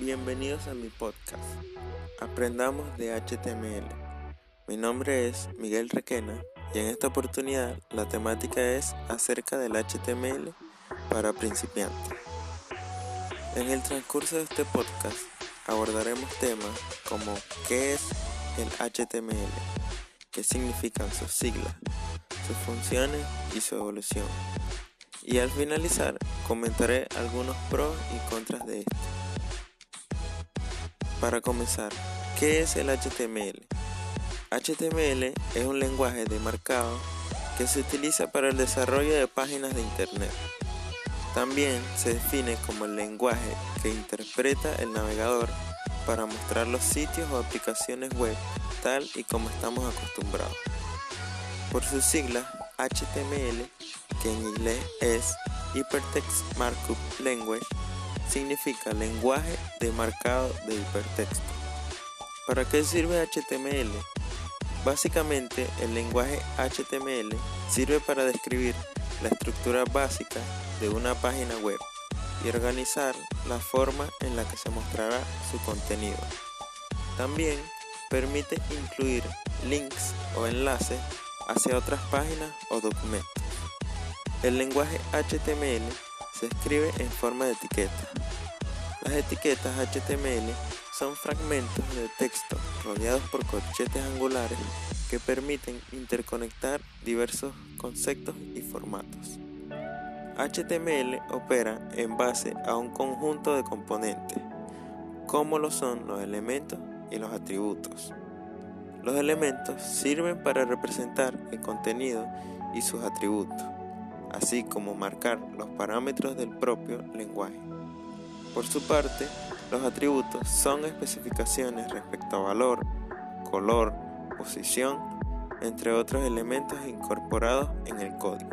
bienvenidos a mi podcast. Aprendamos de HTML. Mi nombre es Miguel Requena y en esta oportunidad la temática es acerca del HTML para principiantes. En el transcurso de este podcast abordaremos temas como qué es el HTML, qué significan sus siglas, sus funciones y su evolución. Y al finalizar comentaré algunos pros y contras de este. Para comenzar, ¿qué es el HTML? HTML es un lenguaje de marcado que se utiliza para el desarrollo de páginas de Internet. También se define como el lenguaje que interpreta el navegador para mostrar los sitios o aplicaciones web tal y como estamos acostumbrados. Por sus siglas HTML, que en inglés es Hypertext Markup Language, significa lenguaje de marcado de hipertexto. ¿Para qué sirve HTML? Básicamente, el lenguaje HTML sirve para describir la estructura básica de una página web y organizar la forma en la que se mostrará su contenido. También permite incluir links o enlaces hacia otras páginas o documentos. El lenguaje HTML se escribe en forma de etiqueta. Las etiquetas HTML son fragmentos de texto rodeados por corchetes angulares que permiten interconectar diversos conceptos y formatos. HTML opera en base a un conjunto de componentes, como lo son los elementos y los atributos. Los elementos sirven para representar el contenido y sus atributos así como marcar los parámetros del propio lenguaje. Por su parte, los atributos son especificaciones respecto a valor, color, posición, entre otros elementos incorporados en el código.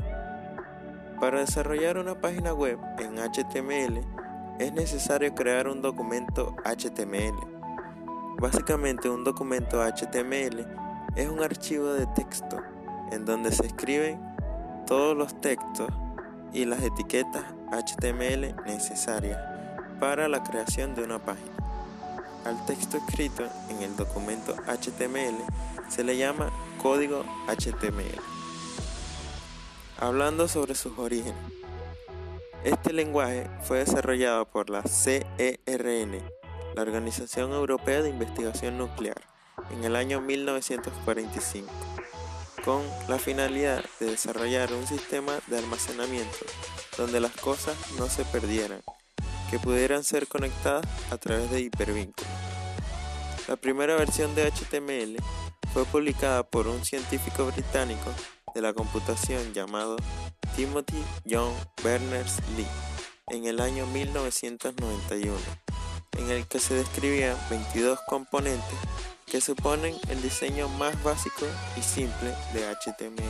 Para desarrollar una página web en HTML es necesario crear un documento HTML. Básicamente un documento HTML es un archivo de texto en donde se escriben todos los textos y las etiquetas HTML necesarias para la creación de una página. Al texto escrito en el documento HTML se le llama código HTML. Hablando sobre sus orígenes, este lenguaje fue desarrollado por la CERN, la Organización Europea de Investigación Nuclear, en el año 1945 con la finalidad de desarrollar un sistema de almacenamiento donde las cosas no se perdieran, que pudieran ser conectadas a través de hipervínculos. La primera versión de HTML fue publicada por un científico británico de la computación llamado Timothy John Berners-Lee en el año 1991, en el que se describían 22 componentes que suponen el diseño más básico y simple de HTML.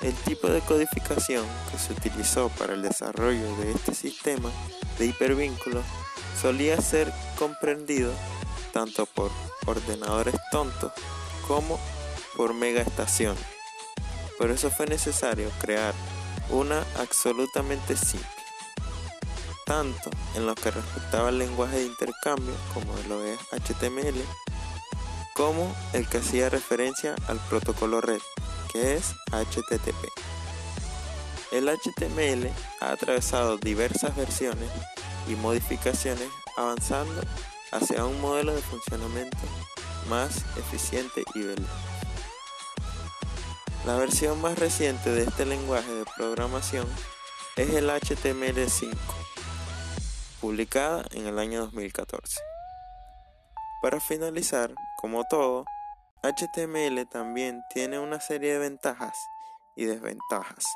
El tipo de codificación que se utilizó para el desarrollo de este sistema de hipervínculos solía ser comprendido tanto por ordenadores tontos como por megaestaciones. Por eso fue necesario crear una absolutamente simple, tanto en lo que respectaba al lenguaje de intercambio como lo es HTML, como el que hacía referencia al protocolo red, que es HTTP. El HTML ha atravesado diversas versiones y modificaciones avanzando hacia un modelo de funcionamiento más eficiente y veloz. La versión más reciente de este lenguaje de programación es el HTML5, publicada en el año 2014. Para finalizar, como todo, HTML también tiene una serie de ventajas y desventajas.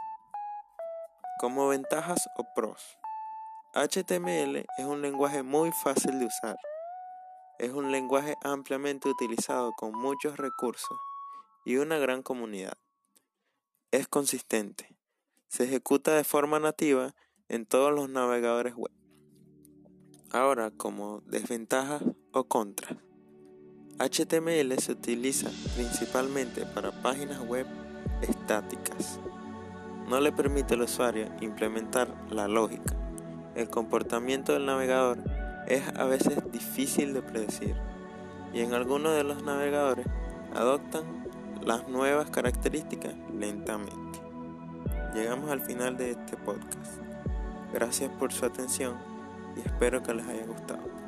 Como ventajas o pros, HTML es un lenguaje muy fácil de usar. Es un lenguaje ampliamente utilizado con muchos recursos y una gran comunidad. Es consistente. Se ejecuta de forma nativa en todos los navegadores web. Ahora, como desventajas o contras. HTML se utiliza principalmente para páginas web estáticas. No le permite al usuario implementar la lógica, el comportamiento del navegador es a veces difícil de predecir y en algunos de los navegadores adoptan las nuevas características lentamente. Llegamos al final de este podcast. Gracias por su atención y espero que les haya gustado.